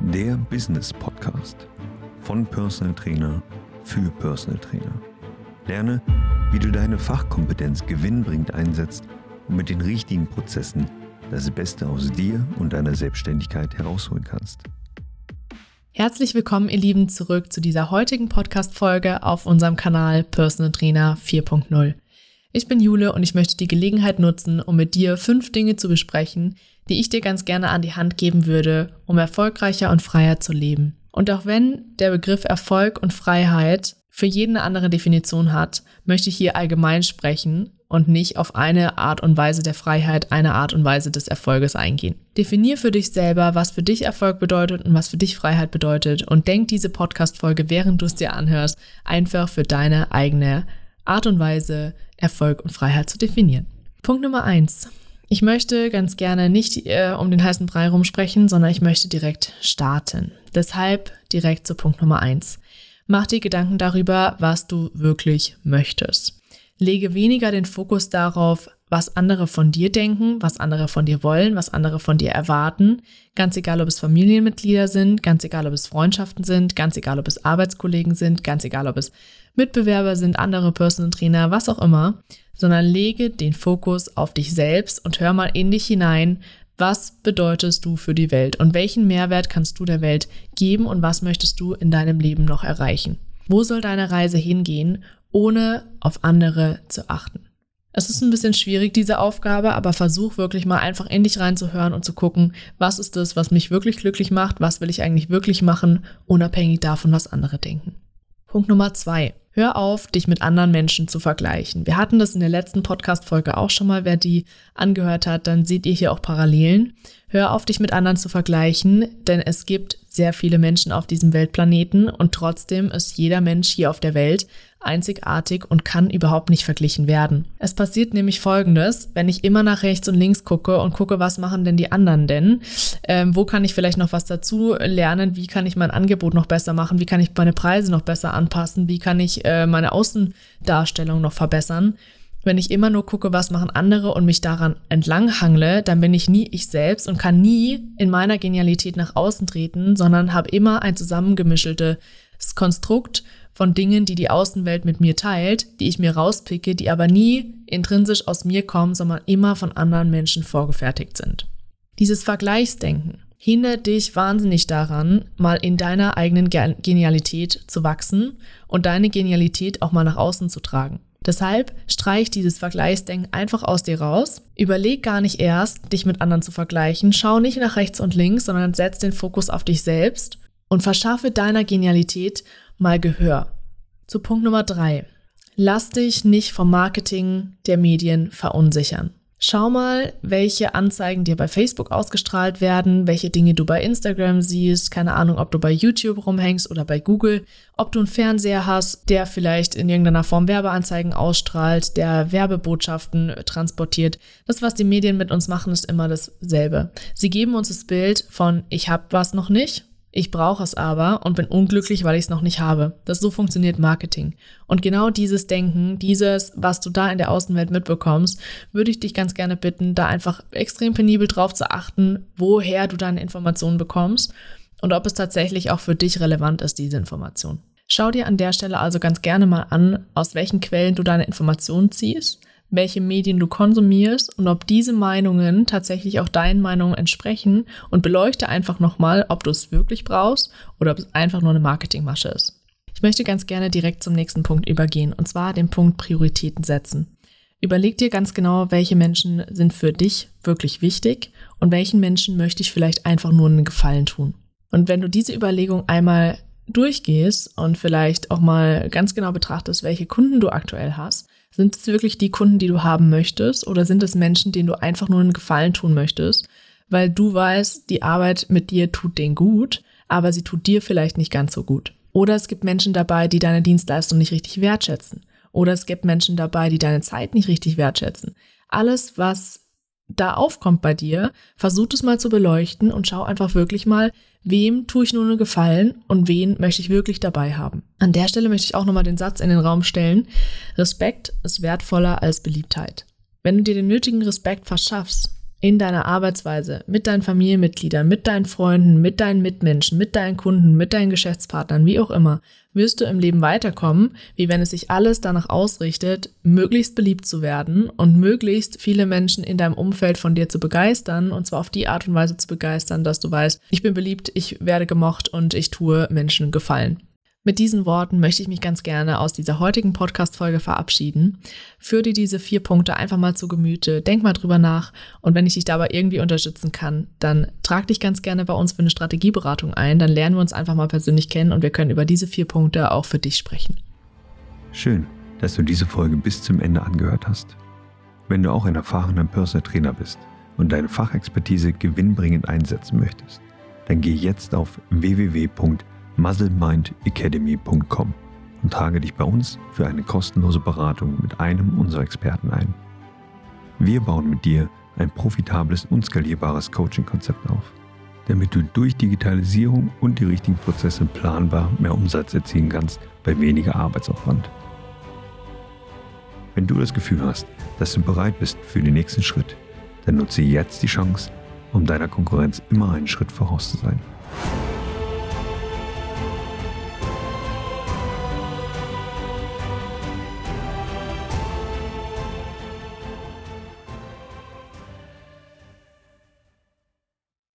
der Business Podcast von Personal Trainer für Personal Trainer. Lerne, wie du deine Fachkompetenz gewinnbringend einsetzt und mit den richtigen Prozessen das Beste aus dir und deiner Selbstständigkeit herausholen kannst. Herzlich willkommen, ihr Lieben, zurück zu dieser heutigen Podcast-Folge auf unserem Kanal Personal Trainer 4.0. Ich bin Jule und ich möchte die Gelegenheit nutzen, um mit dir fünf Dinge zu besprechen, die ich dir ganz gerne an die Hand geben würde, um erfolgreicher und freier zu leben. Und auch wenn der Begriff Erfolg und Freiheit für jeden eine andere Definition hat, möchte ich hier allgemein sprechen und nicht auf eine Art und Weise der Freiheit, eine Art und Weise des Erfolges eingehen. Definier für dich selber, was für dich Erfolg bedeutet und was für dich Freiheit bedeutet und denk diese Podcast-Folge, während du es dir anhörst, einfach für deine eigene Art und Weise Erfolg und Freiheit zu definieren. Punkt Nummer eins. Ich möchte ganz gerne nicht äh, um den heißen Brei rumsprechen, sondern ich möchte direkt starten. Deshalb direkt zu Punkt Nummer eins. Mach dir Gedanken darüber, was du wirklich möchtest. Lege weniger den Fokus darauf, was andere von dir denken, was andere von dir wollen, was andere von dir erwarten. Ganz egal, ob es Familienmitglieder sind, ganz egal, ob es Freundschaften sind, ganz egal, ob es Arbeitskollegen sind, ganz egal, ob es Mitbewerber sind, andere Personal Trainer, was auch immer, sondern lege den Fokus auf dich selbst und hör mal in dich hinein, was bedeutest du für die Welt und welchen Mehrwert kannst du der Welt geben und was möchtest du in deinem Leben noch erreichen? Wo soll deine Reise hingehen, ohne auf andere zu achten? Es ist ein bisschen schwierig, diese Aufgabe, aber versuch wirklich mal einfach in dich reinzuhören und zu gucken, was ist das, was mich wirklich glücklich macht, was will ich eigentlich wirklich machen, unabhängig davon, was andere denken. Punkt Nummer zwei. Hör auf, dich mit anderen Menschen zu vergleichen. Wir hatten das in der letzten Podcast-Folge auch schon mal. Wer die angehört hat, dann seht ihr hier auch Parallelen. Hör auf, dich mit anderen zu vergleichen, denn es gibt sehr viele Menschen auf diesem Weltplaneten und trotzdem ist jeder Mensch hier auf der Welt einzigartig und kann überhaupt nicht verglichen werden. Es passiert nämlich Folgendes, wenn ich immer nach rechts und links gucke und gucke, was machen denn die anderen denn? Ähm, wo kann ich vielleicht noch was dazu lernen? Wie kann ich mein Angebot noch besser machen? Wie kann ich meine Preise noch besser anpassen? Wie kann ich äh, meine Außendarstellung noch verbessern? Wenn ich immer nur gucke, was machen andere und mich daran entlanghangle, dann bin ich nie ich selbst und kann nie in meiner Genialität nach außen treten, sondern habe immer ein zusammengemischeltes Konstrukt von Dingen, die die Außenwelt mit mir teilt, die ich mir rauspicke, die aber nie intrinsisch aus mir kommen, sondern immer von anderen Menschen vorgefertigt sind. Dieses Vergleichsdenken hindert dich wahnsinnig daran, mal in deiner eigenen Genialität zu wachsen und deine Genialität auch mal nach außen zu tragen. Deshalb streich dieses Vergleichsdenken einfach aus dir raus. Überleg gar nicht erst, dich mit anderen zu vergleichen. Schau nicht nach rechts und links, sondern setz den Fokus auf dich selbst und verschaffe deiner Genialität mal Gehör. Zu Punkt Nummer drei. Lass dich nicht vom Marketing der Medien verunsichern. Schau mal, welche Anzeigen dir bei Facebook ausgestrahlt werden, welche Dinge du bei Instagram siehst, keine Ahnung, ob du bei YouTube rumhängst oder bei Google, ob du einen Fernseher hast, der vielleicht in irgendeiner Form Werbeanzeigen ausstrahlt, der Werbebotschaften transportiert. Das, was die Medien mit uns machen, ist immer dasselbe. Sie geben uns das Bild von ich habe was noch nicht ich brauche es aber und bin unglücklich, weil ich es noch nicht habe. Das so funktioniert Marketing. Und genau dieses Denken, dieses, was du da in der Außenwelt mitbekommst, würde ich dich ganz gerne bitten, da einfach extrem penibel drauf zu achten, woher du deine Informationen bekommst und ob es tatsächlich auch für dich relevant ist, diese Information. Schau dir an der Stelle also ganz gerne mal an, aus welchen Quellen du deine Informationen ziehst welche Medien du konsumierst und ob diese Meinungen tatsächlich auch deinen Meinungen entsprechen und beleuchte einfach nochmal, ob du es wirklich brauchst oder ob es einfach nur eine Marketingmasche ist. Ich möchte ganz gerne direkt zum nächsten Punkt übergehen und zwar den Punkt Prioritäten setzen. Überleg dir ganz genau, welche Menschen sind für dich wirklich wichtig und welchen Menschen möchte ich vielleicht einfach nur einen Gefallen tun. Und wenn du diese Überlegung einmal durchgehst und vielleicht auch mal ganz genau betrachtest, welche Kunden du aktuell hast, sind es wirklich die Kunden, die du haben möchtest oder sind es Menschen, denen du einfach nur einen Gefallen tun möchtest, weil du weißt, die Arbeit mit dir tut denen gut, aber sie tut dir vielleicht nicht ganz so gut. Oder es gibt Menschen dabei, die deine Dienstleistung nicht richtig wertschätzen. Oder es gibt Menschen dabei, die deine Zeit nicht richtig wertschätzen. Alles, was da aufkommt bei dir, versuch es mal zu beleuchten und schau einfach wirklich mal, wem tue ich nur einen Gefallen und wen möchte ich wirklich dabei haben. An der Stelle möchte ich auch nochmal den Satz in den Raum stellen, Respekt ist wertvoller als Beliebtheit. Wenn du dir den nötigen Respekt verschaffst, in deiner Arbeitsweise, mit deinen Familienmitgliedern, mit deinen Freunden, mit deinen Mitmenschen, mit deinen Kunden, mit deinen Geschäftspartnern, wie auch immer, wirst du im Leben weiterkommen, wie wenn es sich alles danach ausrichtet, möglichst beliebt zu werden und möglichst viele Menschen in deinem Umfeld von dir zu begeistern und zwar auf die Art und Weise zu begeistern, dass du weißt, ich bin beliebt, ich werde gemocht und ich tue Menschen Gefallen. Mit diesen Worten möchte ich mich ganz gerne aus dieser heutigen Podcast-Folge verabschieden. Führ dir diese vier Punkte einfach mal zu Gemüte, denk mal drüber nach und wenn ich dich dabei irgendwie unterstützen kann, dann trag dich ganz gerne bei uns für eine Strategieberatung ein, dann lernen wir uns einfach mal persönlich kennen und wir können über diese vier Punkte auch für dich sprechen. Schön, dass du diese Folge bis zum Ende angehört hast. Wenn du auch ein erfahrener Personal bist und deine Fachexpertise gewinnbringend einsetzen möchtest, dann geh jetzt auf www muzzlemindacademy.com und trage dich bei uns für eine kostenlose Beratung mit einem unserer Experten ein. Wir bauen mit dir ein profitables und skalierbares Coaching-Konzept auf, damit du durch Digitalisierung und die richtigen Prozesse planbar mehr Umsatz erzielen kannst bei weniger Arbeitsaufwand. Wenn du das Gefühl hast, dass du bereit bist für den nächsten Schritt, dann nutze jetzt die Chance, um deiner Konkurrenz immer einen Schritt voraus zu sein.